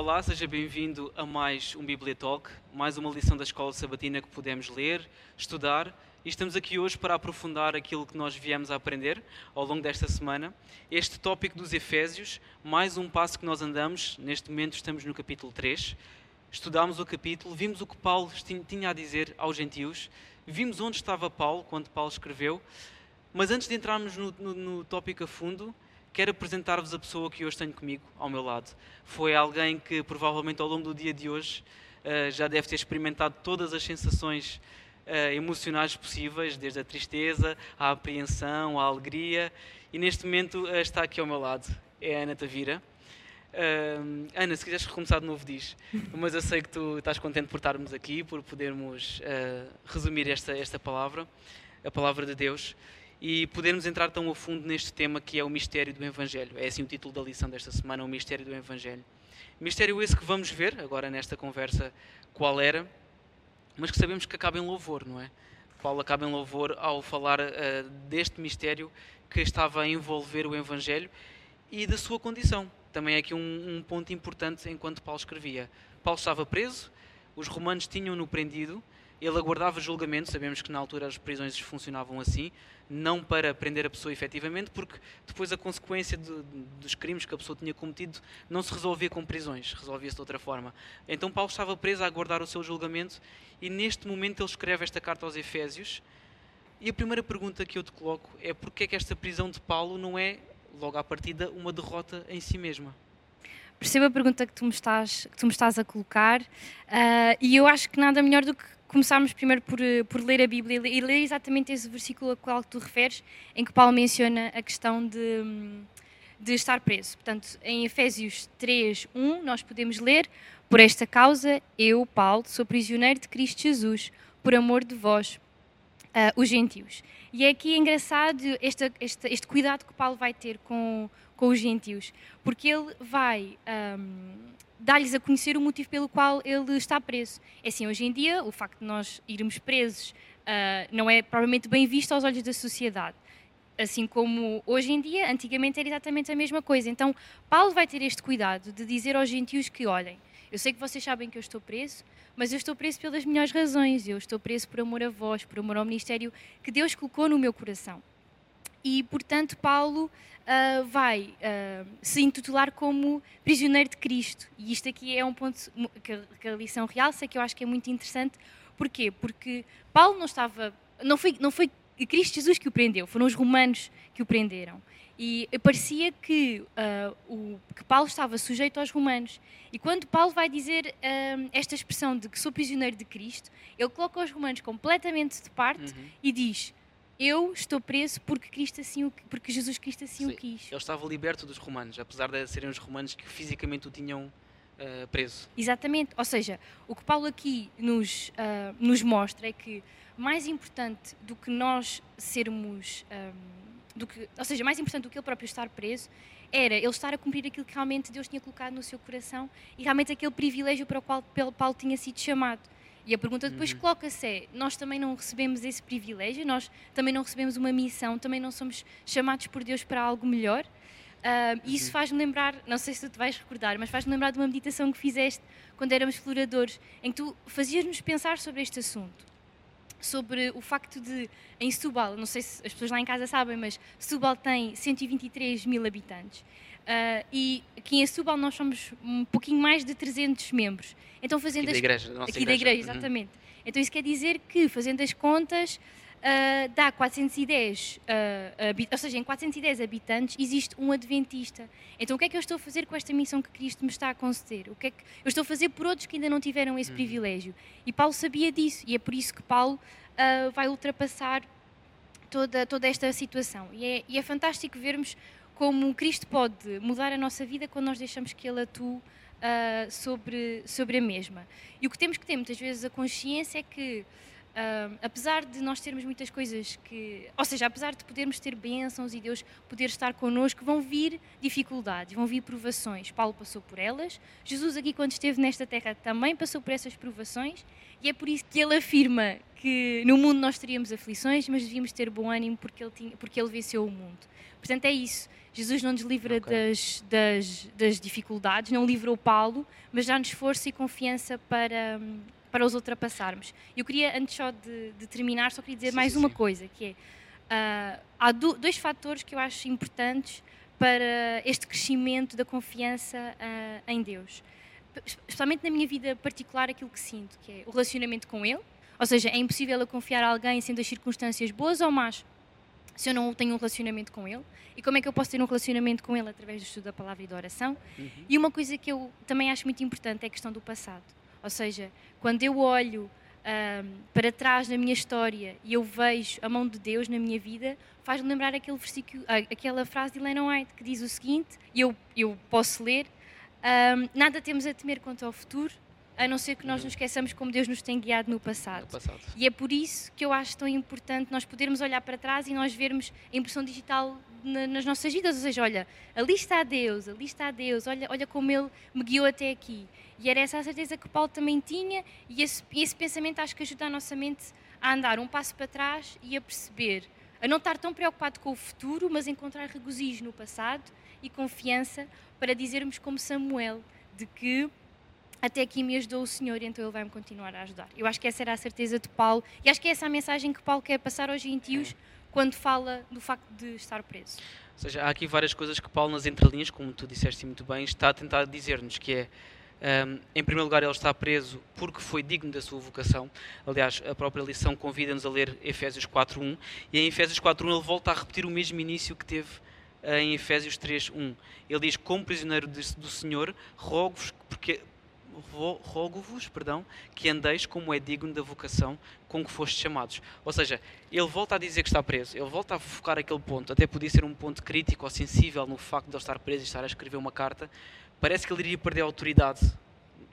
Olá, seja bem-vindo a mais um Bibliotalk, mais uma lição da Escola Sabatina que podemos ler, estudar e estamos aqui hoje para aprofundar aquilo que nós viemos a aprender ao longo desta semana. Este tópico dos Efésios, mais um passo que nós andamos, neste momento estamos no capítulo 3. Estudámos o capítulo, vimos o que Paulo tinha a dizer aos gentios, vimos onde estava Paulo quando Paulo escreveu, mas antes de entrarmos no, no, no tópico a fundo, quero apresentar-vos a pessoa que hoje tenho comigo ao meu lado. Foi alguém que provavelmente ao longo do dia de hoje uh, já deve ter experimentado todas as sensações uh, emocionais possíveis, desde a tristeza, à apreensão, à alegria, e neste momento uh, está aqui ao meu lado. É a Ana Tavira. Ana, se quiseres recomeçar de novo, diz. Mas eu sei que tu estás contente por estarmos aqui, por podermos resumir esta, esta palavra, a palavra de Deus e podermos entrar tão a fundo neste tema que é o mistério do Evangelho. É assim o título da lição desta semana, o mistério do Evangelho. Mistério esse que vamos ver agora nesta conversa qual era, mas que sabemos que acaba em louvor, não é? Paulo acaba em louvor ao falar uh, deste mistério que estava a envolver o Evangelho e da sua condição. Também é aqui um, um ponto importante enquanto Paulo escrevia. Paulo estava preso, os romanos tinham-no prendido, ele aguardava julgamento, sabemos que na altura as prisões funcionavam assim, não para prender a pessoa efetivamente, porque depois a consequência de, dos crimes que a pessoa tinha cometido não se resolvia com prisões, resolvia-se de outra forma. Então Paulo estava preso a aguardar o seu julgamento e neste momento ele escreve esta carta aos Efésios. E a primeira pergunta que eu te coloco é porquê é que esta prisão de Paulo não é, logo à partida, uma derrota em si mesma? Percebo a pergunta que tu me estás, que tu me estás a colocar uh, e eu acho que nada melhor do que começarmos primeiro por, eh, por ler a Bíblia e ler exatamente esse versículo a qual tu referes, em que Paulo menciona a questão de, de estar preso. Portanto, em Efésios 3, 1, nós podemos ler: Por esta causa, eu, Paulo, sou prisioneiro de Cristo Jesus, por amor de vós, uh, os gentios. E é aqui engraçado este, este, este, cuidado que Paulo vai ter com, com os gentios, porque ele vai. Um, dar-lhes a conhecer o motivo pelo qual ele está preso. É assim, hoje em dia, o facto de nós irmos presos uh, não é provavelmente bem visto aos olhos da sociedade. Assim como hoje em dia, antigamente era exatamente a mesma coisa. Então, Paulo vai ter este cuidado de dizer aos gentios que, olhem, eu sei que vocês sabem que eu estou preso, mas eu estou preso pelas melhores razões. Eu estou preso por amor a vós, por amor ao ministério que Deus colocou no meu coração. E, portanto, Paulo uh, vai uh, se intitular como prisioneiro de Cristo. E isto aqui é um ponto que, que a lição realça, que eu acho que é muito interessante. Porquê? Porque Paulo não estava. Não foi, não foi Cristo Jesus que o prendeu, foram os romanos que o prenderam. E parecia que, uh, o, que Paulo estava sujeito aos romanos. E quando Paulo vai dizer uh, esta expressão de que sou prisioneiro de Cristo, ele coloca os romanos completamente de parte uhum. e diz: eu estou preso porque Cristo assim o, porque Jesus Cristo assim Sim, o quis. Ele estava liberto dos romanos, apesar de serem os romanos que fisicamente o tinham uh, preso. Exatamente. Ou seja, o que Paulo aqui nos, uh, nos mostra é que mais importante do que nós sermos, um, ehm, do que, ou seja, mais importante do que ele próprio estar preso, era ele estar a cumprir aquilo que realmente Deus tinha colocado no seu coração e realmente aquele privilégio para o qual Paulo tinha sido chamado. E a pergunta depois uhum. coloca-se é: nós também não recebemos esse privilégio, nós também não recebemos uma missão, também não somos chamados por Deus para algo melhor? Uh, e isso uhum. faz-me lembrar, não sei se tu te vais recordar, mas faz-me lembrar de uma meditação que fizeste quando éramos exploradores, em que tu fazias-nos pensar sobre este assunto. Sobre o facto de, em Setúbal, não sei se as pessoas lá em casa sabem, mas Setúbal tem 123 mil habitantes. Uh, e aqui em Setúbal nós somos um pouquinho mais de 300 membros. Então fazendo aqui as... da igreja, aqui igreja. da igreja, uhum. exatamente. Uhum. Então isso quer dizer que fazendo as contas uh, dá 410, uh, ou seja, em 410 habitantes existe um adventista. Então o que é que eu estou a fazer com esta missão que Cristo me está a conceder? O que é que eu estou a fazer por outros que ainda não tiveram esse uhum. privilégio? E Paulo sabia disso e é por isso que Paulo vai ultrapassar toda, toda esta situação. E é, e é fantástico vermos como Cristo pode mudar a nossa vida quando nós deixamos que Ele atue uh, sobre, sobre a mesma. E o que temos que ter muitas vezes a consciência é que, uh, apesar de nós termos muitas coisas que. Ou seja, apesar de podermos ter bênçãos e Deus poder estar connosco, vão vir dificuldades, vão vir provações. Paulo passou por elas, Jesus, aqui, quando esteve nesta terra, também passou por essas provações, e é por isso que ele afirma que no mundo nós teríamos aflições, mas devíamos ter bom ânimo porque ele, tinha, porque ele venceu o mundo. Portanto, é isso. Jesus não nos livra okay. das, das, das, dificuldades, não livrou Paulo, mas dá-nos força e confiança para, para os ultrapassarmos. Eu queria, antes só de, de terminar, só queria dizer sim, mais sim, uma coisa, que é, uh, há do, dois fatores que eu acho importantes para este crescimento da confiança uh, em Deus. Especialmente na minha vida particular, aquilo que sinto, que é o relacionamento com Ele, ou seja, é impossível eu confiar a alguém sendo as circunstâncias boas ou más, se eu não tenho um relacionamento com Ele. E como é que eu posso ter um relacionamento com Ele? Através do estudo da palavra e da oração. Uhum. E uma coisa que eu também acho muito importante é a questão do passado. Ou seja, quando eu olho um, para trás na minha história e eu vejo a mão de Deus na minha vida, faz-me lembrar aquele versículo, aquela frase de Elena White que diz o seguinte, e eu, eu posso ler, um, nada temos a temer quanto ao futuro, a não ser que nós nos esqueçamos como Deus nos tem guiado no passado. no passado. E é por isso que eu acho tão importante nós podermos olhar para trás e nós vermos a impressão digital na, nas nossas vidas. Ou seja, olha, ali está Deus, ali está Deus, olha, olha como Ele me guiou até aqui. E era essa a certeza que Paulo também tinha, e esse, esse pensamento acho que ajuda a nossa mente a andar um passo para trás e a perceber, a não estar tão preocupado com o futuro, mas encontrar regozijo no passado e confiança para dizermos como Samuel, de que até aqui me ajudou o Senhor, então Ele vai-me continuar a ajudar. Eu acho que essa era a certeza de Paulo, e acho que é essa a mensagem que Paulo quer passar aos gentios quando fala do facto de estar preso. Ou seja, há aqui várias coisas que Paulo, nas entrelinhas, como tu disseste muito bem, está a tentar dizer-nos, que é um, em primeiro lugar, ele está preso porque foi digno da sua vocação. Aliás, a própria lição convida-nos a ler Efésios 4.1 e em Efésios 4.1 ele volta a repetir o mesmo início que teve uh, em Efésios 3.1. Ele diz, como prisioneiro do Senhor, rogo-vos rogo-vos, perdão, que andeis como é digno da vocação com que fostes chamados. Ou seja, ele volta a dizer que está preso, ele volta a focar aquele ponto, até podia ser um ponto crítico ou sensível no facto de ele estar preso e estar a escrever uma carta, parece que ele iria perder a autoridade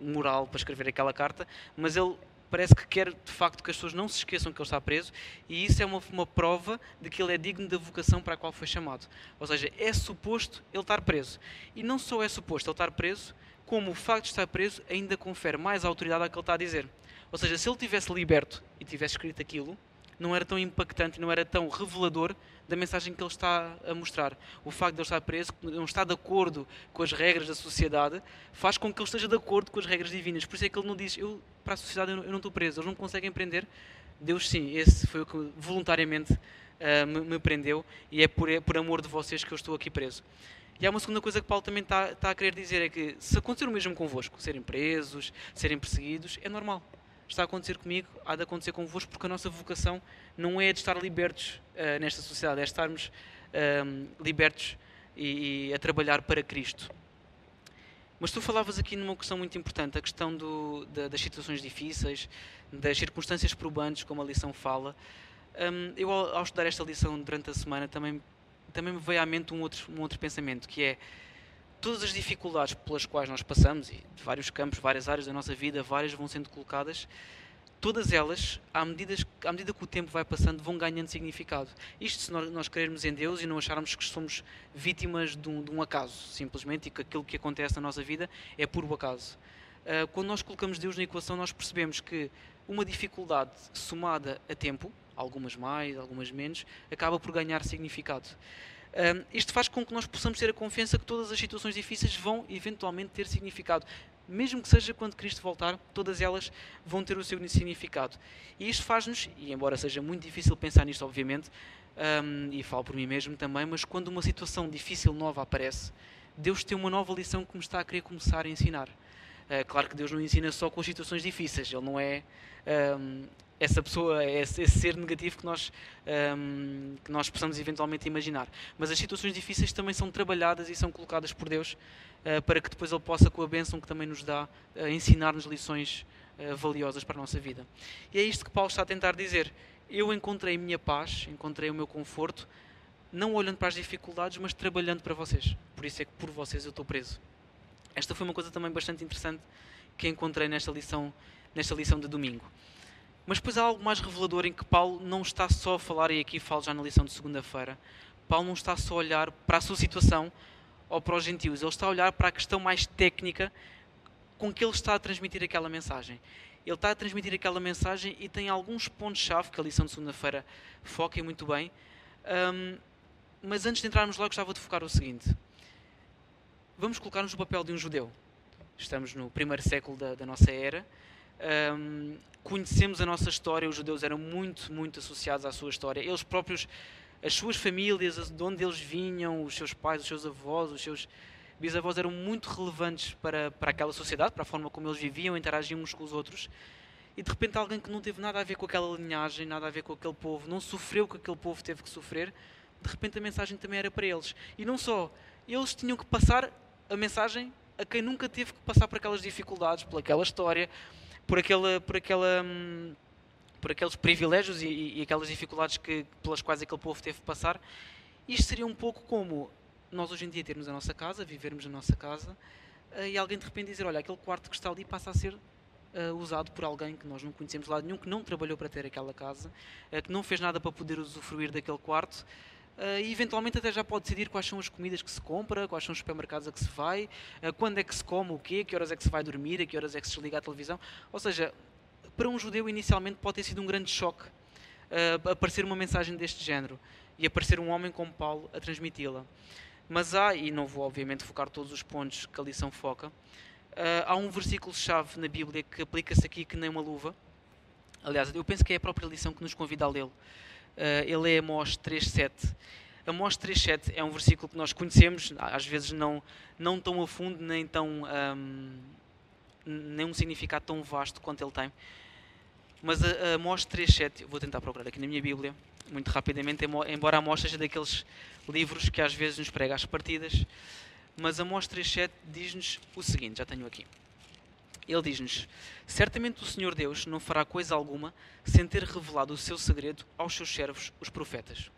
moral para escrever aquela carta, mas ele parece que quer de facto que as pessoas não se esqueçam que ele está preso e isso é uma, uma prova de que ele é digno da vocação para a qual foi chamado. Ou seja, é suposto ele estar preso. E não só é suposto ele estar preso, como o facto de estar preso ainda confere mais autoridade ao que ele está a dizer. Ou seja, se ele tivesse liberto e tivesse escrito aquilo, não era tão impactante, não era tão revelador da mensagem que ele está a mostrar. O facto de ele estar preso, não estar de acordo com as regras da sociedade, faz com que ele esteja de acordo com as regras divinas. Por isso é que ele não diz, eu, para a sociedade eu não estou preso, eles não conseguem prender. Deus sim, esse foi o que voluntariamente uh, me, me, prendeu e é por, é por amor de vocês que eu estou aqui preso. E há uma segunda coisa que Paulo também está, está a querer dizer, é que se acontecer o mesmo convosco, serem presos, serem perseguidos, é normal está a acontecer comigo, há de acontecer convosco, porque a nossa vocação não é de estar libertos uh, nesta sociedade, é estarmos uh, libertos e, e, a trabalhar para Cristo. Mas tu falavas aqui numa questão muito importante, a questão do, da, das situações difíceis, das circunstâncias probantes, como a lição fala. Um, eu, ao, ao, estudar esta lição durante a semana, também, também me veio à mente um outro, um outro pensamento, que é todas as dificuldades pelas quais nós passamos, e de vários campos, várias áreas da nossa vida, várias vão sendo colocadas, todas elas, à medida, à medida que o tempo vai passando, vão ganhando significado. Isto se nós, nós crermos em Deus e não acharmos que somos vítimas de um, de um, acaso, simplesmente, e que aquilo que acontece na nossa vida é puro acaso. Uh, quando nós colocamos Deus na equação, nós percebemos que uma dificuldade somada a tempo, algumas mais, algumas menos, acaba por ganhar significado. Um, isto faz com que nós possamos ter a confiança que todas as situações difíceis vão eventualmente ter significado. Mesmo que seja quando Cristo voltar, todas elas vão ter o seu significado. E isto faz-nos, e embora seja muito difícil pensar nisto, obviamente, um, e falo por mim mesmo também, mas quando uma situação difícil nova aparece, Deus tem uma nova lição que me está a querer começar a ensinar. Uh, claro que Deus não ensina só com as situações difíceis, Ele não é um, essa pessoa, esse, esse ser negativo que nós, um, que nós possamos eventualmente imaginar. Mas as situações difíceis também são trabalhadas e são colocadas por Deus uh, para que depois Ele possa, com a bênção que também nos dá, uh, ensinar-nos lições uh, valiosas para a nossa vida. E é isto que Paulo está a tentar dizer. Eu encontrei a minha paz, encontrei o meu conforto, não olhando para as dificuldades, mas trabalhando para vocês. Por isso é que por vocês eu estou preso. Esta foi uma coisa também bastante interessante que encontrei nesta lição, nesta lição de domingo. Mas depois há algo mais revelador em que Paulo não está só a falar, e aqui falo já na lição de segunda-feira, Paulo não está só a olhar para a sua situação ou para os gentios, ele está a olhar para a questão mais técnica com que ele está a transmitir aquela mensagem. ele está a transmitir aquela mensagem e tem alguns pontos-chave que a lição de segunda-feira foca muito bem. Um, mas antes de entrarmos lá, gostava de focar o seguinte: vamos colocar-nos no papel de um judeu. Estamos no primeiro século da, da nossa era. Um, conhecemos a nossa história, os judeus eram muito, muito associados à sua história. Eles próprios, as suas famílias, de onde eles vinham, os seus pais, os seus avós, os seus bisavós eram muito relevantes para, para aquela sociedade, para a forma como eles viviam, interagiam uns com os outros. E de repente alguém que não teve nada a ver com aquela linhagem, nada a ver com aquele povo, não sofreu o que aquele povo teve que sofrer, de repente a mensagem também era para eles. E não só, eles tinham que passar a mensagem a quem nunca teve que passar por aquelas dificuldades, por aquela história, por aquela, por aquela, hum, por aqueles privilégios e, e, aquelas dificuldades que, pelas quais aquele povo teve que passar. Isto seria um pouco como nós hoje em dia termos a nossa casa, vivermos a nossa casa, uh, e alguém de repente dizer, olha, aquele quarto que está ali passa a ser uh, usado por alguém que nós não conhecemos lá nenhum, que não trabalhou para ter aquela casa, uh, que não fez nada para poder usufruir daquele quarto, Uh, e eventualmente até já pode decidir quais são as comidas que se compra, quais são os supermercados a que se vai, uh, quando é que se come o quê, que horas é que se vai dormir, a que horas é que se desliga a televisão. Ou seja, para um judeu inicialmente pode ter sido um grande choque uh, aparecer uma mensagem deste género e aparecer um homem como Paulo a transmiti-la. Mas há, e não vou obviamente focar todos os pontos que a lição foca, há um versículo-chave na Bíblia que aplica-se aqui que nem uma luva. Aliás, eu penso que é a própria lição que nos convida a lê-lo ele é Amós 3.7. Amós 3.7 é um versículo que nós conhecemos, às vezes não, não tão a fundo, nem, tão, um, nem um significado tão vasto quanto ele tem. Mas a, a Amós 3.7, vou tentar procurar aqui na minha Bíblia, muito rapidamente, embora Amós seja daqueles livros que às vezes nos prega às partidas, mas Amós 3.7 diz-nos o seguinte, já tenho aqui. Ele diz-nos: Certamente o Senhor Deus não fará coisa alguma sem ter revelado o seu segredo aos seus servos, os profetas.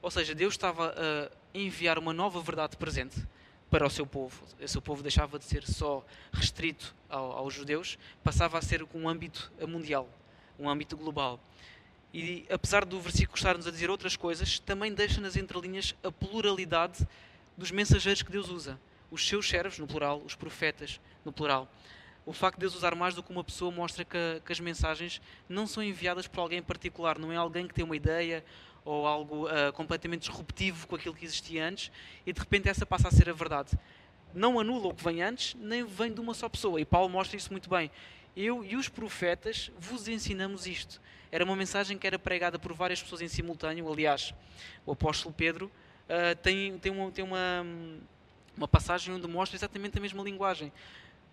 Ou seja, Deus estava a enviar uma nova verdade presente para o seu povo. O seu povo deixava de ser só restrito ao, aos judeus, passava a ser um âmbito mundial, um âmbito global. E apesar do versículo estar-nos a dizer outras coisas, também deixa nas entrelinhas a pluralidade dos mensageiros que Deus usa. Os seus servos, no plural, os profetas, no plural o facto de Deus usar mais do que uma pessoa mostra que, que, as mensagens não são enviadas por alguém em particular, não é alguém que tem uma ideia ou algo uh, completamente disruptivo com aquilo que existia antes e de repente essa passa a ser a verdade. Não anula o que vem antes, nem vem de uma só pessoa. E Paulo mostra isso muito bem. Eu e os profetas vos ensinamos isto. Era uma mensagem que era pregada por várias pessoas em simultâneo. Aliás, o apóstolo Pedro uh, tem, tem, uma, tem uma, uma passagem onde mostra exatamente a mesma linguagem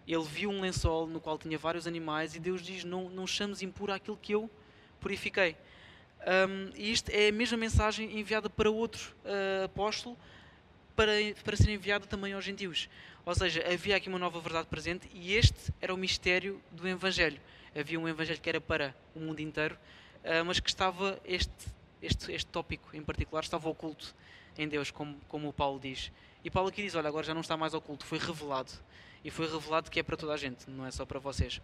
ele viu um lençol no qual tinha vários animais e Deus diz: Não, não chames impuro aquilo que eu purifiquei. Um, e isto é a mesma mensagem enviada para outro uh, apóstolo para, para ser enviada também aos gentios. Ou seja, havia aqui uma nova verdade presente e este era o mistério do Evangelho. Havia um Evangelho que era para o mundo inteiro, uh, mas que estava, este, este, este tópico em particular, estava oculto em Deus, como, como o Paulo diz. E Paulo aqui diz: Olha, agora já não está mais oculto, foi revelado e foi revelado que é para toda a gente, não é só para vocês.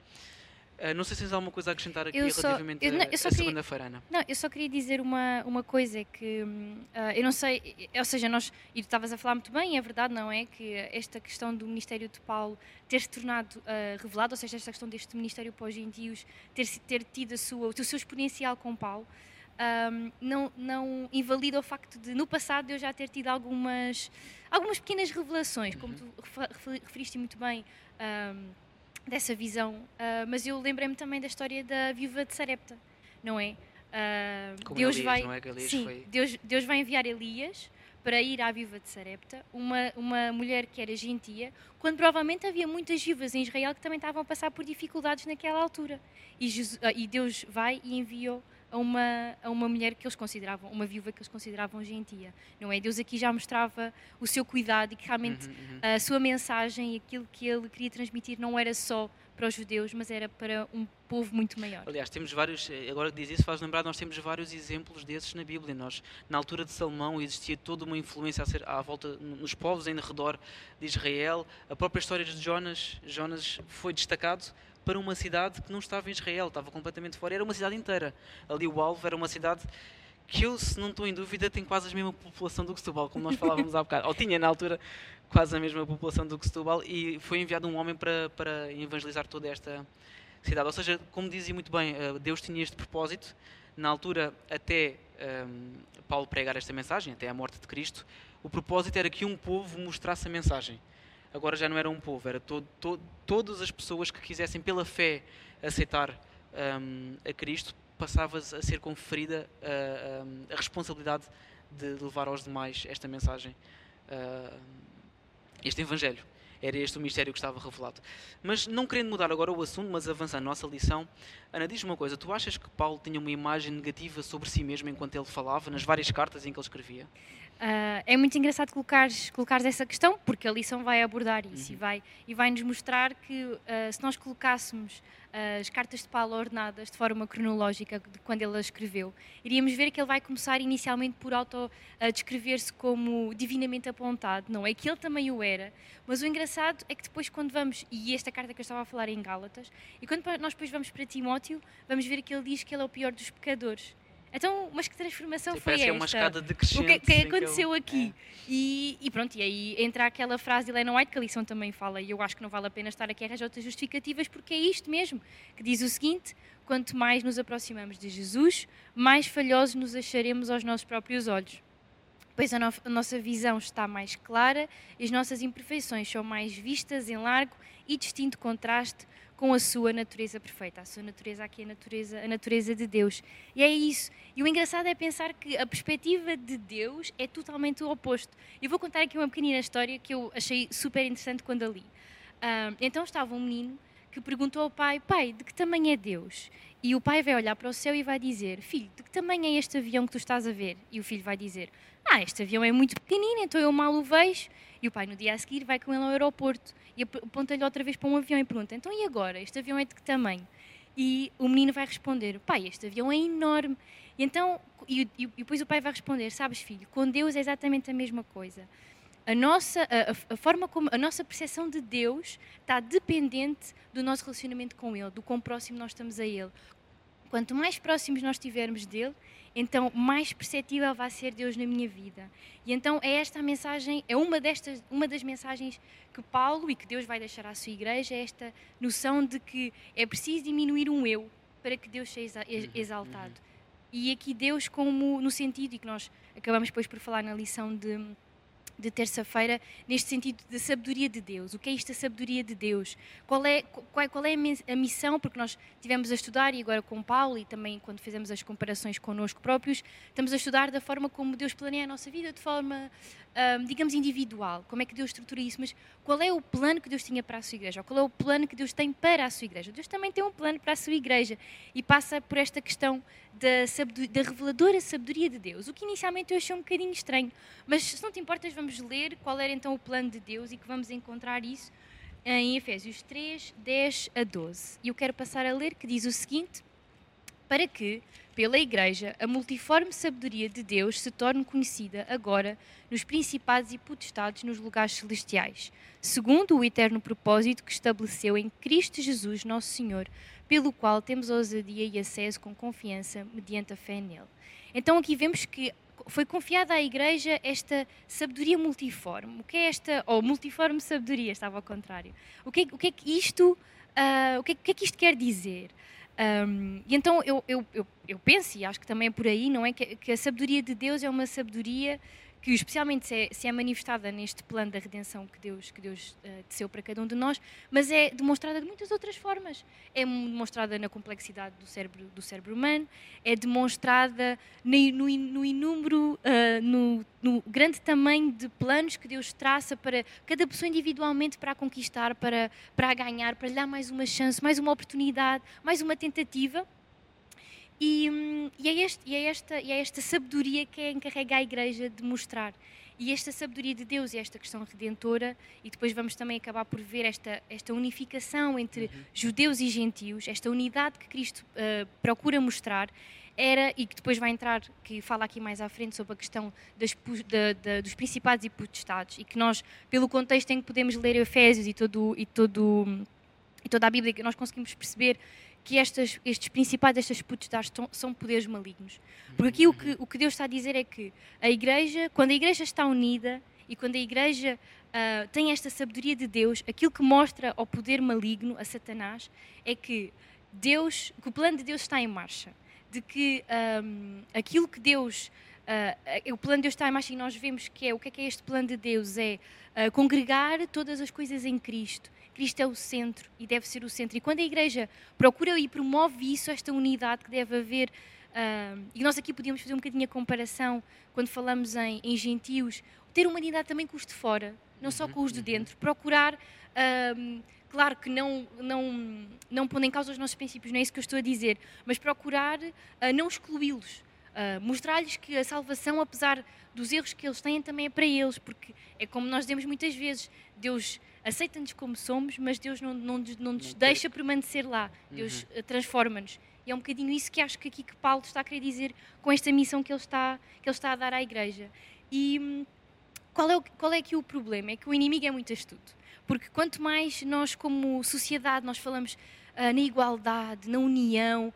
Uh, não sei se tens alguma coisa a acrescentar aqui eu relativamente só, eu, não, eu a, a segunda-feira, Ana. Não, eu só queria dizer uma, uma coisa que uh, eu não sei, ou seja, nós, e tu estavas a falar muito bem, é verdade, não é? Que esta questão do ministério de Paulo ter se tornado uh, revelado, ou seja, esta questão deste ministério para os gentios ter, ter tido a sua, o seu exponencial com Paulo, um, não, não invalida o facto de, no passado, eu já ter tido algumas, algumas pequenas revelações, como tu referiste muito bem um, dessa visão, uh, mas eu lembrei-me também da história da viúva de Sarepta, não é? Uh, Deus Elias, vai, não é que Elias sim, foi... Deus, Deus vai enviar Elias para ir à viúva de Sarepta, uma, uma mulher que era gentia, quando provavelmente havia muitas viúvas em Israel que também estavam a passar por dificuldades naquela altura. E, Jesus, uh, e Deus vai e enviou a uma, a uma mulher que eles consideravam, uma viúva que eles consideravam gentia, não é? Deus aqui já mostrava o seu cuidado e que realmente uhum, uhum. a sua mensagem e aquilo que ele queria transmitir não era só para os judeus, mas era para um povo muito maior. Aliás, temos vários, eh, agora que diz isso, faz lembrar, nós temos vários exemplos desses na Bíblia. Nós, na altura de Salomão, existia toda uma influência ser, à volta, nos povos em redor de Israel. A própria história de Jonas, Jonas foi destacado para uma cidade que não estava em Israel, estava completamente fora, era uma cidade inteira. Ali o alvo era uma cidade que eu, se não estou em dúvida, tem quase a mesma população do que Setúbal, como nós falávamos há bocado. Ou tinha na altura quase a mesma população do que Setúbal e foi enviado um homem para, para evangelizar toda esta, cidade. Ou seja, como dizia muito bem, uh, Deus tinha este propósito, na altura, até um, Paulo pregar esta mensagem, até a morte de Cristo, o propósito era que um povo mostrasse a mensagem. Agora já não era um povo, era todo, todo, todas as pessoas que quisessem, pela fé, aceitar um, a Cristo, passava a ser conferida a, a, a, responsabilidade de levar aos demais esta mensagem, este Evangelho. Era este o mistério que estava revelado. Mas não querendo mudar agora o assunto, mas avançando a nossa lição, Ana, diz-me uma coisa: tu achas que Paulo tinha uma imagem negativa sobre si mesmo enquanto ele falava, nas várias cartas em que ele escrevia? Uh, é muito engraçado colocares, colocares essa questão, porque a lição vai abordar isso uhum. e, vai, e vai nos mostrar que uh, se nós colocássemos as cartas de Paulo ordenadas de forma cronológica de quando ele as escreveu, iríamos ver que ele vai começar inicialmente por auto-descrever-se como divinamente apontado. Não é que ele também o era, mas o engraçado é que depois, quando vamos, e esta carta que eu estava a falar é em Gálatas, e quando nós depois vamos para Timóteo, vamos ver que ele diz que ele é o pior dos pecadores. Então, mas que transformação Sim, foi esta? É uma escada decrescente. O que, que aconteceu ele... aqui? É. E, e, pronto, e aí entra aquela frase de Elena White que a lição também fala, e eu acho que não vale a pena estar aqui a arranjar outras justificativas, porque é isto mesmo, que diz o seguinte: quanto mais nos aproximamos de Jesus, mais falhosos nos acharemos aos nossos próprios olhos. Pois a, no a nossa visão está mais clara e as nossas imperfeições são mais vistas em largo e distinto contraste com a sua natureza perfeita. A sua natureza aqui a natureza, a natureza de Deus. E é isso. E o engraçado é pensar que a perspectiva de Deus é totalmente o oposto. Eu vou contar aqui uma pequenina história que eu achei super interessante quando a li. Uh, então estava um menino que perguntou ao pai: Pai, de que tamanho é Deus? E o pai vai olhar para o céu e vai dizer: Filho, de que tamanho é este avião que tu estás a ver? E o filho vai dizer: Ah, este avião é muito pequenino, então eu mal o vejo. E o pai, no dia a seguir, vai com ele ao aeroporto e aponta-lhe outra vez para um avião e pergunta: Então e agora? Este avião é de que tamanho? E o menino vai responder: Pai, este avião é enorme. E então, e, e, e depois o pai vai responder: Sabes, filho, com Deus é exatamente a mesma coisa. A nossa, a, a, forma como a nossa percepção de Deus está dependente do nosso relacionamento com Ele, do quão próximo nós estamos a Ele. Quanto mais próximos nós estivermos dele, então mais perceptível vai ser Deus na minha vida. E então é esta a mensagem, é uma destas, uma das mensagens que Paulo e que Deus vai deixar à sua igreja, é esta noção de que é preciso diminuir um eu para que Deus seja uhum, exaltado. Uhum. E aqui Deus como no sentido e que nós acabamos depois por falar na lição de de terça-feira, neste sentido da sabedoria de Deus. O que é isto, sabedoria de Deus? Qual é, qual, qual é a missão? Porque nós tivemos a estudar, e agora com Paulo, e também quando fizemos as comparações connosco próprios, estamos a estudar da forma como Deus planeia a nossa vida, de forma, digamos, individual. Como é que Deus estrutura isso? Mas qual é o plano que Deus tinha para a sua igreja? Ou qual é o plano que Deus tem para a sua igreja? Deus também tem um plano para a sua igreja e passa por esta questão da, da reveladora sabedoria de Deus, o que inicialmente eu achei um bocadinho estranho. Mas se não te importas, vamos ler qual era então o plano de Deus e que vamos encontrar isso em Efésios 3, 10 a 12. E eu quero passar a ler que diz o seguinte: Para que, pela Igreja, a multiforme sabedoria de Deus se torne conhecida agora nos principados e potestades nos lugares celestiais, segundo o eterno propósito que estabeleceu em Cristo Jesus, nosso Senhor pelo qual temos ousadia e acesso com confiança mediante a fé nele. Então aqui vemos que foi confiada à Igreja esta sabedoria multiforme. O que é esta, ou multiforme sabedoria, estava ao contrário. O que é, o que, é que isto, uh, o, que é, que é que isto quer dizer? Um, e então eu, eu, eu, eu, penso, e acho que também é por aí, não é? Que, que a sabedoria de Deus é uma sabedoria que especialmente se é, se é, manifestada neste plano da redenção que Deus, que Deus uh, teceu para cada um de nós, mas é demonstrada de muitas outras formas. É demonstrada na complexidade do cérebro, do cérebro humano, é demonstrada no, no, no inúmero, uh, no, no, grande tamanho de planos que Deus traça para cada pessoa individualmente para a conquistar, para, para a ganhar, para lhe dar mais uma chance, mais uma oportunidade, mais uma tentativa. E, hum, e, é este, e, é esta, e é esta sabedoria que é encarrega a Igreja de mostrar. E esta sabedoria de Deus e esta questão redentora, e depois vamos também acabar por ver esta, esta unificação entre uhum. judeus e gentios, esta unidade que Cristo uh, procura mostrar, era, e que depois vai entrar, que fala aqui mais à frente sobre a questão das, da, da, dos principados e potestades, e que nós, pelo contexto em que podemos ler Efésios e, todo, e, todo, e toda a Bíblia, que nós conseguimos perceber que estas, estes principais, estas potestades são poderes malignos. Porque aqui o que, o que Deus está a dizer é que a igreja, quando a igreja está unida e quando a igreja uh, tem esta sabedoria de Deus, aquilo que mostra ao poder maligno, a Satanás, é que Deus, que o plano de Deus está em marcha, de que um, aquilo que Deus, uh, o plano de Deus está em marcha e nós vemos que é o que é que é este plano de Deus é uh, congregar todas as coisas em Cristo. Cristo é o centro e deve ser o centro. E quando a Igreja procura e promove isso, esta unidade que deve haver, uh, e nós aqui podíamos fazer um bocadinho a comparação quando falamos em, em gentios, ter uma unidade também com os de fora, não só com os de uhum, uhum. dentro, procurar. Uh, claro que não, não, não pondo em causa os nossos princípios, não é isso que eu estou a dizer, mas procurar uh, não excluí-los, uh, mostrar-lhes que a salvação, apesar dos erros que eles têm, também é para eles, porque é como nós dizemos muitas vezes, Deus aceita-nos como somos, mas Deus não, não, não nos deixa permanecer lá, Deus uhum. transforma-nos. E é um bocadinho isso que acho que aqui que Paulo está a querer dizer com esta missão que ele está, que ele está a dar à igreja. E hum, qual é, o, qual é aqui o problema? É que o inimigo é muito astuto. Porque quanto mais nós, como sociedade, nós falamos uh, na igualdade, na união,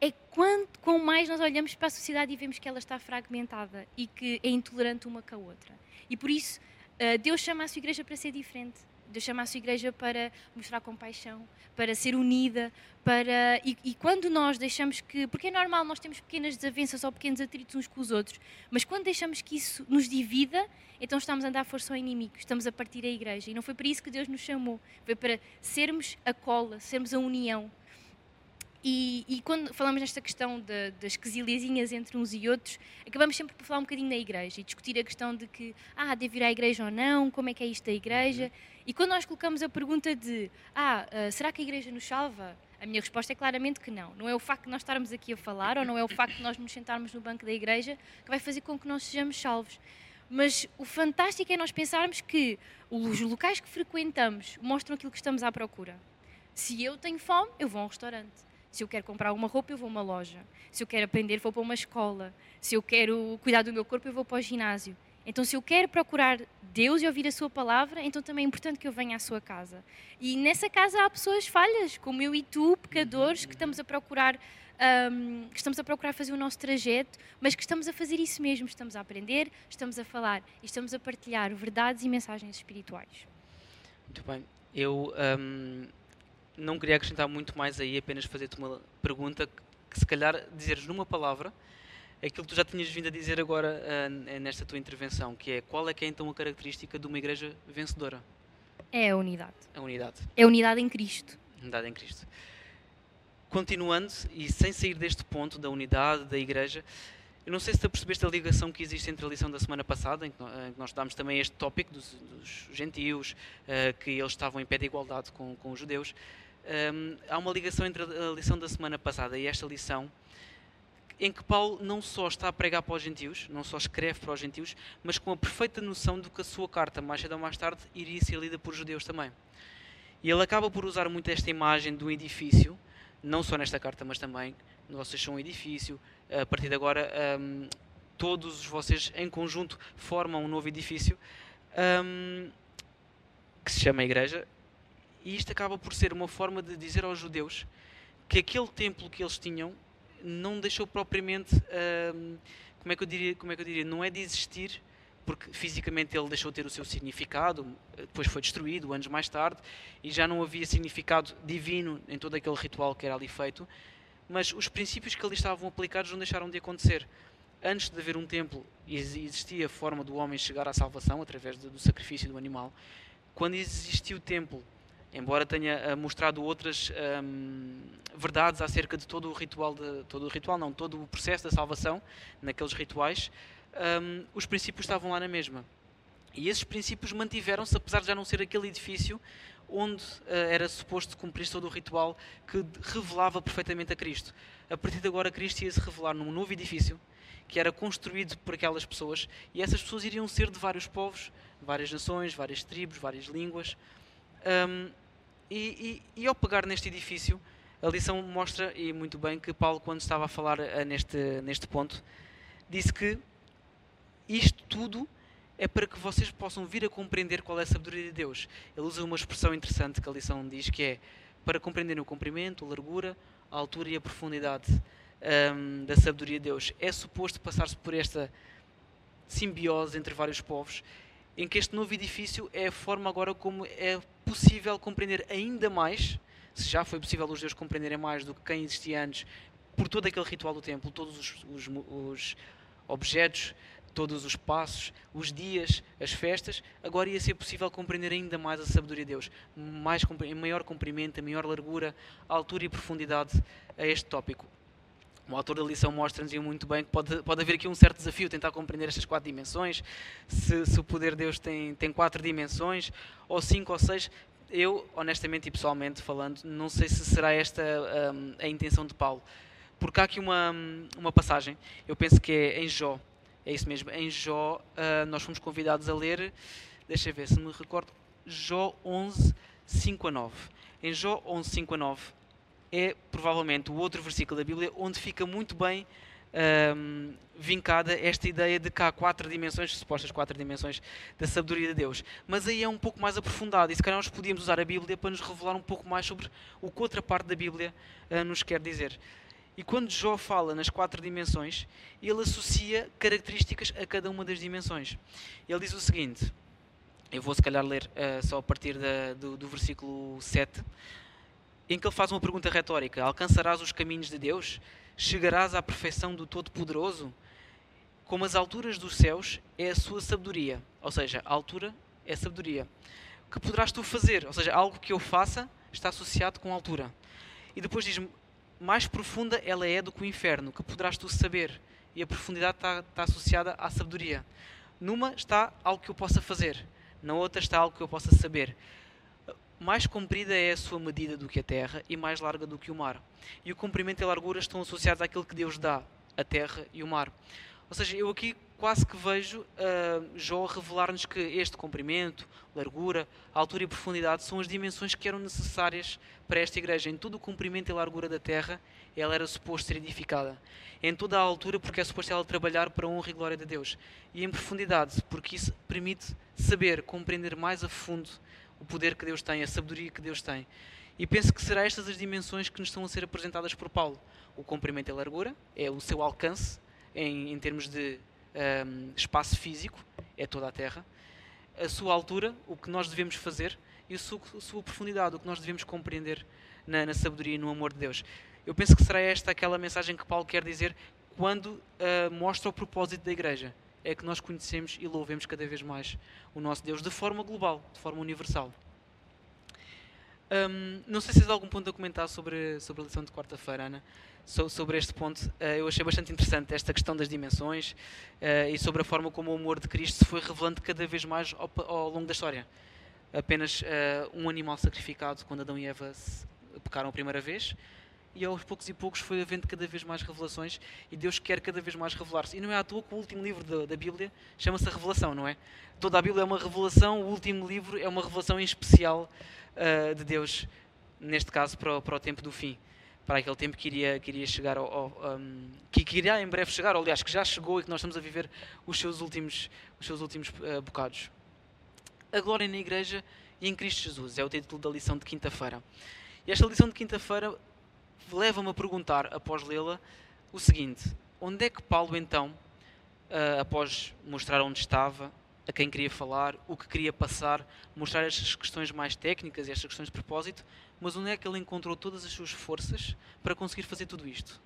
é quanto com mais nós olhamos para a sociedade e vemos que ela está fragmentada e que é intolerante uma com a outra. E por isso, uh, Deus chama a sua igreja para ser diferente. Deus chama a sua igreja para mostrar compaixão, para ser unida, para e, e, quando nós deixamos que, porque é normal nós temos pequenas desavenças ou pequenos atritos uns com os outros, mas quando deixamos que isso nos divida, então estamos a dar força ao inimigo, estamos a partir a igreja. E não foi para isso que Deus nos chamou, foi para sermos a cola, sermos a união. E, e, quando falamos nesta questão de, das quesilhazinhas entre uns e outros, acabamos sempre por falar um bocadinho da igreja e discutir a questão de que, ah, deve ir à igreja ou não, como é que é isto da igreja. Uhum. E quando nós colocamos a pergunta de, ah, uh, será que a igreja nos salva? A minha resposta é claramente que não. Não é o facto de nós estarmos aqui a falar ou não é o facto de nós nos sentarmos no banco da igreja que vai fazer com que nós sejamos salvos. Mas o fantástico é nós pensarmos que os locais que frequentamos mostram aquilo que estamos à procura. Se eu tenho fome, eu vou a um restaurante. Se eu quero comprar uma roupa, eu vou a uma loja. Se eu quero aprender, vou para uma escola. Se eu quero cuidar do meu corpo, eu vou para o ginásio. Então, se eu quero procurar Deus e ouvir a Sua palavra, então também é importante que eu venha à Sua casa. E nessa casa há pessoas falhas, como eu e tu, pecadores, que estamos a procurar. Um, que estamos a procurar fazer o nosso trajeto, mas que estamos a fazer isso mesmo, estamos a aprender, estamos a falar e estamos a partilhar verdades e mensagens espirituais. Muito bem. Eu um, não queria acrescentar muito mais aí, apenas fazer-te uma pergunta que, se calhar, dizeres numa palavra aquilo que tu já tinhas vindo a dizer agora uh, nesta tua intervenção, que é qual é que é então a característica de uma igreja vencedora? É a unidade. A unidade. É a unidade em Cristo. Unidade em Cristo. Continuando, e sem sair deste ponto da unidade da igreja, eu não sei se tu percebeste a ligação que existe entre a lição da semana passada, em que nós estudámos também este tópico dos, dos gentios, uh, que eles estavam em pé de igualdade com, com os judeus. Um, há uma ligação entre a lição da semana passada e esta lição, em que Paulo não só está a pregar para os gentios, não só escreve para os gentios, mas com a perfeita noção de que a sua carta, mais cedo ou mais tarde, iria ser lida por judeus também. E ele acaba por usar muito esta imagem de um edifício, não só nesta carta, mas também, vocês são um edifício, a partir de agora, um, todos vocês em conjunto formam um novo edifício, um, que se chama Igreja, e isto acaba por ser uma forma de dizer aos judeus que aquele templo que eles tinham não deixou propriamente, hum, como, é que eu diria, como é que eu diria, não é de existir, porque fisicamente ele deixou de ter o seu significado, depois foi destruído anos mais tarde, e já não havia significado divino em todo aquele ritual que era ali feito, mas os princípios que ali estavam aplicados não deixaram de acontecer. Antes de haver um templo, existia a forma do homem chegar à salvação através do sacrifício do animal. Quando existiu o templo, embora tenha eh, mostrado outras um, verdades acerca de todo o ritual, de, todo o ritual não, todo o processo da salvação naqueles rituais, um, os princípios estavam lá na mesma. E esses princípios mantiveram-se, apesar de já não ser aquele edifício onde uh, era suposto cumprir todo o ritual que revelava perfeitamente a Cristo. A partir de agora, Cristo ia se revelar num novo edifício que era construído por aquelas pessoas e essas pessoas iriam ser de vários povos, várias nações, várias tribos, várias línguas. Um, e, e, e, ao pegar neste edifício, a lição mostra, e muito bem, que Paulo, quando estava a falar uh, neste, neste ponto, disse que isto tudo é para que vocês possam vir a compreender qual é a sabedoria de Deus. Ele usa uma expressão interessante que a lição diz, que é para compreender o comprimento, a largura, a altura e a profundidade um, da sabedoria de Deus. É suposto passar-se por esta simbiose entre vários povos em que este novo edifício é a forma agora como é possível compreender ainda mais se já foi possível os judeus compreenderem mais do que quem existia antes, por todo aquele ritual do templo, todos os, os, os objetos, todos os passos, os dias, as festas, agora ia ser possível compreender ainda mais a sabedoria de Deus, mais, em maior comprimento, em maior largura, altura e profundidade a este tópico. O autor da lição mostra-nos muito bem que pode, pode haver aqui um certo desafio tentar compreender estas quatro dimensões, se, se o poder de Deus tem, tem quatro dimensões, ou cinco ou seis. Eu, honestamente e pessoalmente falando, não sei se será esta um, a intenção de Paulo. Porque há aqui uma, uma passagem, eu penso que é em Jó, é isso mesmo, em Jó uh, nós fomos convidados a ler, deixa eu ver se me recordo, Jó 11, 5 a 9. Em Jó 11, 5 a 9 é provavelmente o outro versículo da Bíblia onde fica muito bem um, vincada esta ideia de que há quatro dimensões, supostas quatro dimensões da sabedoria de Deus. Mas aí é um pouco mais aprofundado e se calhar nós podíamos usar a Bíblia para nos revelar um pouco mais sobre o que outra parte da Bíblia uh, nos quer dizer. E quando Jó fala nas quatro dimensões, ele associa características a cada uma das dimensões. Ele diz o seguinte: eu vou se calhar ler uh, só a partir da, do, do versículo 7 em que ele faz uma pergunta retórica: Alcançarás os caminhos de Deus? Chegarás à perfeição do Todo-Poderoso? Como as alturas dos céus é a sua sabedoria, ou seja, a altura é a sabedoria. O que poderás tu fazer? Ou seja, algo que eu faça está associado com a altura. E depois diz mais profunda ela é do que o inferno, que poderás tu saber. E a profundidade está, está associada à sabedoria. Numa está algo que eu possa fazer, na outra está algo que eu possa saber mais comprida é a sua medida do que a terra e mais larga do que o mar. E o comprimento e a largura estão associados àquilo que Deus dá, a terra e o mar. Ou seja, eu aqui quase que vejo uh, Jó revelar-nos que este comprimento, largura, altura e profundidade são as dimensões que eram necessárias para esta igreja. Em todo o comprimento e largura da terra, ela era suposto ser edificada. Em toda a altura, porque é suposto ela trabalhar para a honra e glória de Deus. E em profundidade, porque isso permite saber, compreender mais a fundo o poder que Deus tem, a sabedoria que Deus tem. E penso que será estas as dimensões que nos estão a ser apresentadas por Paulo. O comprimento e a largura é o seu alcance em, em termos de um, espaço físico, é toda a Terra. A sua altura, o que nós devemos fazer, e a sua, a sua profundidade, o que nós devemos compreender na, na, sabedoria e no amor de Deus. Eu penso que será esta aquela mensagem que Paulo quer dizer quando uh, mostra o propósito da igreja é que nós conhecemos e louvemos cada vez mais o nosso Deus de forma global, de forma universal. Um, não sei se tens algum ponto a comentar sobre, sobre a lição de quarta-feira, Ana, so, sobre este ponto. Uh, eu achei bastante interessante esta questão das dimensões uh, e sobre a forma como o amor de Cristo se foi revelando cada vez mais ao, ao longo da história. Apenas uh, um animal sacrificado quando Adão e Eva pecaram a primeira vez, e aos poucos e poucos foi havendo cada vez mais revelações e Deus quer cada vez mais revelar-se. E não é à toa que o último livro da, da Bíblia chama-se a Revelação, não é? Toda a Bíblia é uma revelação, o último livro é uma revelação em especial uh, de Deus, neste caso para o, para o tempo do fim, para aquele tempo que iria, que iria chegar, ao, ao um, que, que irá em breve chegar, ou, aliás, que já chegou e que nós estamos a viver os seus últimos, os seus últimos uh, bocados. A glória na Igreja e em Cristo Jesus é o título da lição de quinta-feira. E esta lição de quinta-feira leva-me a perguntar, após lê-la, o seguinte: onde é que Paulo, então, uh, após mostrar onde estava, a quem queria falar, o que queria passar, mostrar estas questões mais técnicas e estas questões de propósito, mas onde é que ele encontrou todas as suas forças para conseguir fazer tudo isto?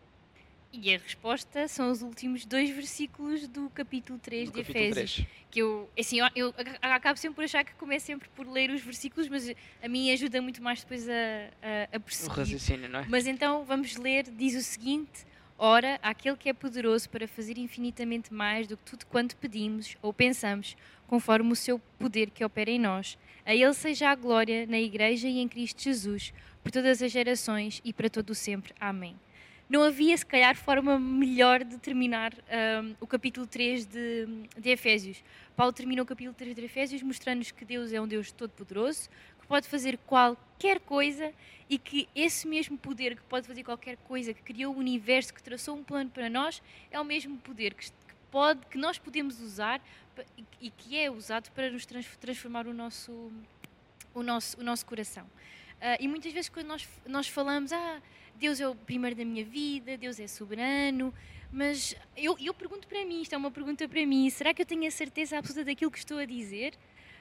E a resposta são os últimos dois versículos do capítulo 3 do de capítulo Efésios. 3. Que eu, assim, eu, eu, acabo sempre por achar que começo sempre por ler os versículos, mas a mim ajuda muito mais depois a, a, a perceber. O raciocínio, não é? Mas então vamos ler, diz o seguinte: Ora, aquele que é poderoso para fazer infinitamente mais do que tudo quanto pedimos ou pensamos, conforme o seu poder que opera em nós. A Ele seja a glória na Igreja e em Cristo Jesus, por todas as gerações e para todo o sempre. Amém não havia, se calhar, forma melhor de terminar um, o capítulo 3 de, de Efésios. Paulo termina o capítulo 3 de Efésios mostrando-nos que Deus é um Deus todo-poderoso, que pode fazer qualquer coisa e que esse mesmo poder que pode fazer qualquer coisa, que criou o universo, que traçou um plano para nós, é o mesmo poder que, pode, que nós podemos usar e que é usado para nos transformar o nosso, o nosso, o nosso coração. Uh, e muitas vezes quando nós, nós falamos, ah, Deus é o primeiro da minha vida, Deus é soberano. Mas eu, eu pergunto para mim, isto é uma pergunta para mim, será que eu tenho a certeza absoluta daquilo que estou a dizer?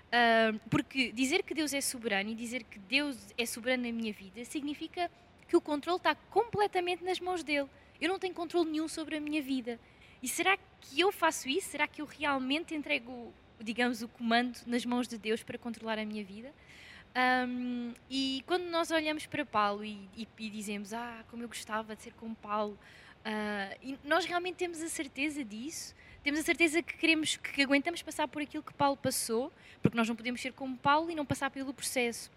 Uh, porque dizer que Deus é soberano e dizer que Deus é soberano na minha vida significa que o controle está completamente nas mãos dele. Eu não tenho controle nenhum sobre a minha vida. E será que eu faço isso? Será que eu realmente entrego, digamos, o comando nas mãos de Deus para controlar a minha vida? Um, e quando nós olhamos para Paulo e, e, e, dizemos, ah, como eu gostava de ser como Paulo, uh, nós realmente temos a certeza disso? Temos a certeza que queremos, que aguentamos passar por aquilo que Paulo passou, porque nós não podemos ser como Paulo e não passar pelo processo.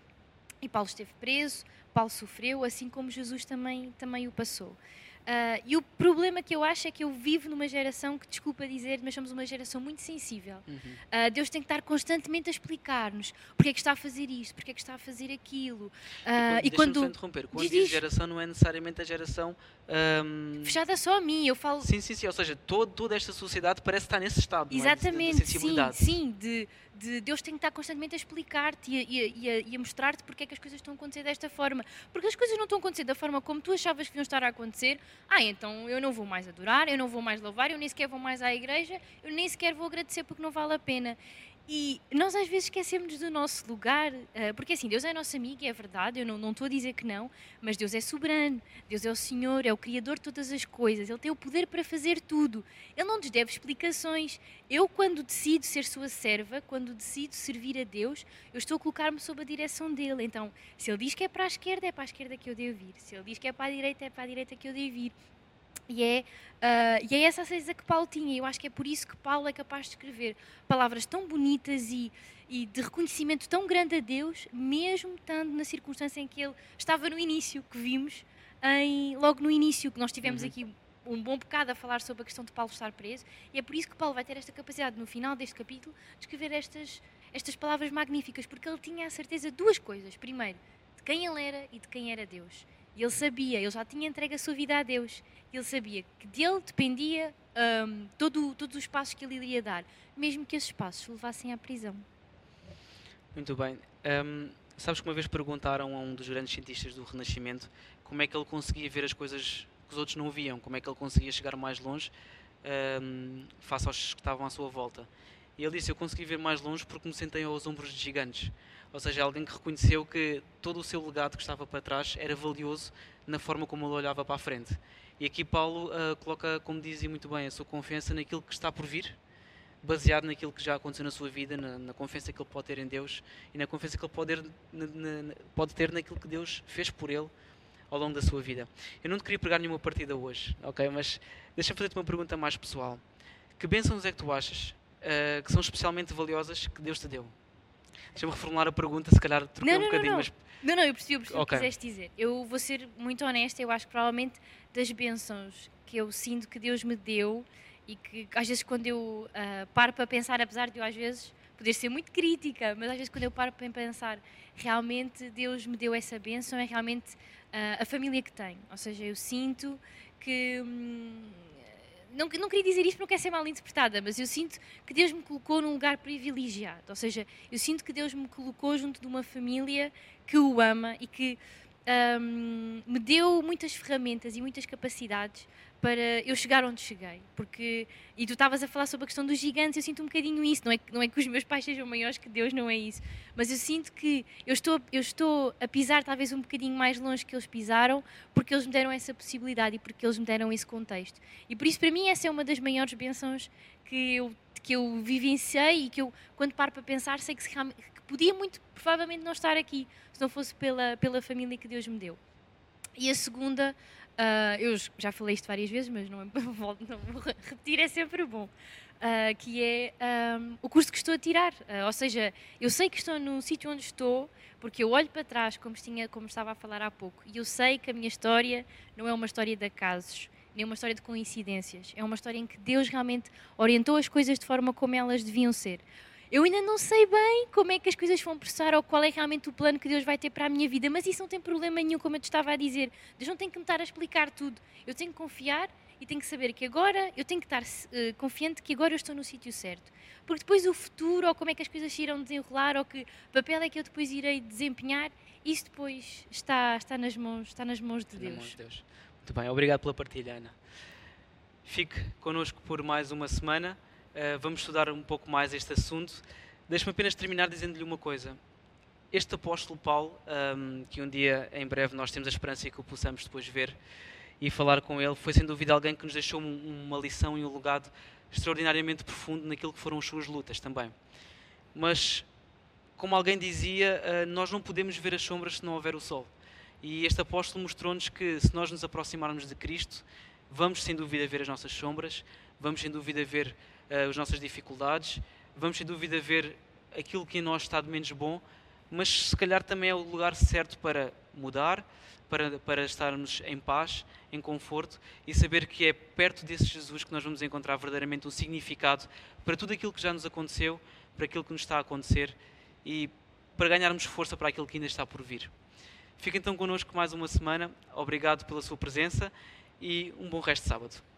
E Paulo esteve preso, Paulo sofreu, assim como Jesus também, também o passou. Uh, e o problema que eu acho é que eu vivo numa geração que, desculpa dizer, mas somos uma geração muito sensível. Uhum. Uh, Deus tem que estar constantemente a explicar-nos porque é que está a fazer isto, porque é que está a fazer aquilo. Uh, e quando. quando... interromper, quando diz, diz geração, não é necessariamente a geração. Um... Fechada só a mim, eu falo. Sim, sim, sim. Ou seja, todo, toda esta sociedade parece estar nesse estado. Exatamente, é? de, de sensibilidade. sim, sim. De, de Deus tem que estar constantemente a explicar-te e a, a, a mostrar-te porque é que as coisas estão a acontecer desta forma. Porque as coisas não estão a acontecer da forma como tu achavas que iam estar a acontecer. Ah, então eu não vou mais adorar, eu não vou mais louvar, eu nem sequer vou mais à igreja, eu nem sequer vou agradecer porque não vale a pena. E nós às vezes esquecemos do nosso lugar, eh, porque assim, Deus é nosso amigo, é verdade, eu não, não estou a dizer que não, mas Deus é soberano, Deus é o Senhor, é o Criador de todas as coisas, Ele tem o poder para fazer tudo, Ele não nos deve explicações. Eu, quando decido ser Sua serva, quando decido servir a Deus, eu estou a colocar-me sob a direção dele. Então, se Ele diz que é para a esquerda, é para a esquerda que eu devo ir, se Ele diz que é para a direita, é para a direita que eu devo ir. E é, uh, e é essa a certeza que Paulo tinha. Eu acho que é por isso que Paulo é capaz de escrever palavras tão bonitas e, e de reconhecimento tão grande a Deus, mesmo estando na circunstância em que ele estava no início, que vimos em, logo no início, que nós tivemos uhum. aqui um bom bocado a falar sobre a questão de Paulo estar preso, e é por isso que Paulo vai ter esta capacidade, no final deste capítulo, de escrever estas, estas palavras magníficas, porque ele tinha a certeza de duas coisas. Primeiro, de quem ele era e de quem era Deus. E ele sabia, ele já tinha entregue a sua vida a Deus. Ele sabia que dele dependia um, todo, todos os passos que ele iria dar, mesmo que esses passos levassem à prisão. Muito bem. Um, sabes que uma vez perguntaram a um dos grandes cientistas do Renascimento como é que ele conseguia ver as coisas que os outros não viam, como é que ele conseguia chegar mais longe um, face aos que estavam à sua volta. E ele disse: Eu consegui ver mais longe porque me sentei aos ombros de gigantes. Ou seja, alguém que reconheceu que todo o seu legado que estava para trás era valioso na forma como ele olhava para a frente. E aqui Paulo uh, coloca, como dizia muito bem, a sua confiança naquilo que está por vir, baseado naquilo que já aconteceu na sua vida, na, na confiança que ele pode ter em Deus e na confiança que ele pode ter, na, na, pode ter naquilo que Deus fez por ele ao longo da sua vida. Eu não te queria pegar nenhuma partida hoje, ok? Mas deixa-me fazer-te uma pergunta mais pessoal. Que bênçãos é que tu achas uh, que são especialmente valiosas que Deus te deu? Deixa-me reformular a pergunta, se calhar troquei não, um bocadinho, não, mas. Não, não, eu percebi, eu percebi okay. o que quiseste dizer. Eu vou ser muito honesta, eu acho que provavelmente das bênçãos que eu sinto que Deus me deu e que às vezes quando eu uh, paro para pensar, apesar de eu às vezes poder ser muito crítica, mas às vezes quando eu paro para pensar, realmente Deus me deu essa bênção, é realmente uh, a família que tenho. Ou seja, eu sinto que. Hum, não, não queria dizer isto porque não quer ser mal interpretada, mas eu sinto que Deus me colocou num lugar privilegiado. Ou seja, eu sinto que Deus me colocou junto de uma família que o ama e que um, me deu muitas ferramentas e muitas capacidades para eu chegar onde cheguei. Porque, e tu estavas a falar sobre a questão dos gigantes, eu sinto um bocadinho isso. Não é, não é que os meus pais sejam maiores que Deus, não é isso. Mas eu sinto que eu estou, eu estou a pisar talvez um bocadinho mais longe que eles pisaram, porque eles me deram essa possibilidade e porque eles me deram esse contexto. E por isso, para mim, essa é uma das maiores bênçãos que eu, que eu vivenciei e que eu, quando paro para pensar, sei que, que podia muito provavelmente não estar aqui se não fosse pela, pela família que Deus me deu. E a segunda Uh, eu já falei isto várias vezes, mas não, é, não vou repetir, é sempre bom. Uh, que é um, o curso que estou a tirar. Uh, ou seja, eu sei que estou no sítio onde estou, porque eu olho para trás, como, tinha, como estava a falar há pouco, e eu sei que a minha história não é uma história de acasos, nem uma história de coincidências. É uma história em que Deus realmente orientou as coisas de forma como elas deviam ser. Eu ainda não sei bem como é que as coisas vão processar ou qual é realmente o plano que Deus vai ter para a minha vida, mas isso não tem problema nenhum, como eu te estava a dizer. Deus não tem que me estar a explicar tudo. Eu tenho que confiar e tenho que saber que agora eu tenho que estar uh, confiante que agora eu estou no sítio certo. Porque depois o futuro, ou como é que as coisas se irão desenrolar, ou que papel é que eu depois irei desempenhar, isso depois está, está, nas, mãos, está nas mãos de Deus. Mãos de Deus. Muito bem, obrigado pela partilha, Ana. Fique connosco por mais uma semana. Uh, vamos estudar um pouco mais este assunto. Deixe-me apenas terminar dizendo-lhe uma coisa. Este apóstolo Paulo, um, que um dia, em breve, nós temos a esperança que o possamos depois ver e falar com ele, foi sem dúvida alguém que nos deixou uma lição e um legado extraordinariamente profundo naquilo que foram as suas lutas também. Mas, como alguém dizia, uh, nós não podemos ver as sombras se não houver o sol. E este apóstolo mostrou-nos que se nós nos aproximarmos de Cristo, vamos sem dúvida ver as nossas sombras, vamos sem dúvida ver uh, as nossas dificuldades, vamos sem dúvida ver aquilo que em nós está de menos bom, mas se calhar também é o lugar certo para mudar, para, para estarmos em paz, em conforto e saber que é perto desse Jesus que nós vamos encontrar verdadeiramente um significado para tudo aquilo que já nos aconteceu, para aquilo que nos está a acontecer e para ganharmos força para aquilo que ainda está por vir. Fica então connosco mais uma semana. Obrigado pela sua presença e um bom resto de sábado.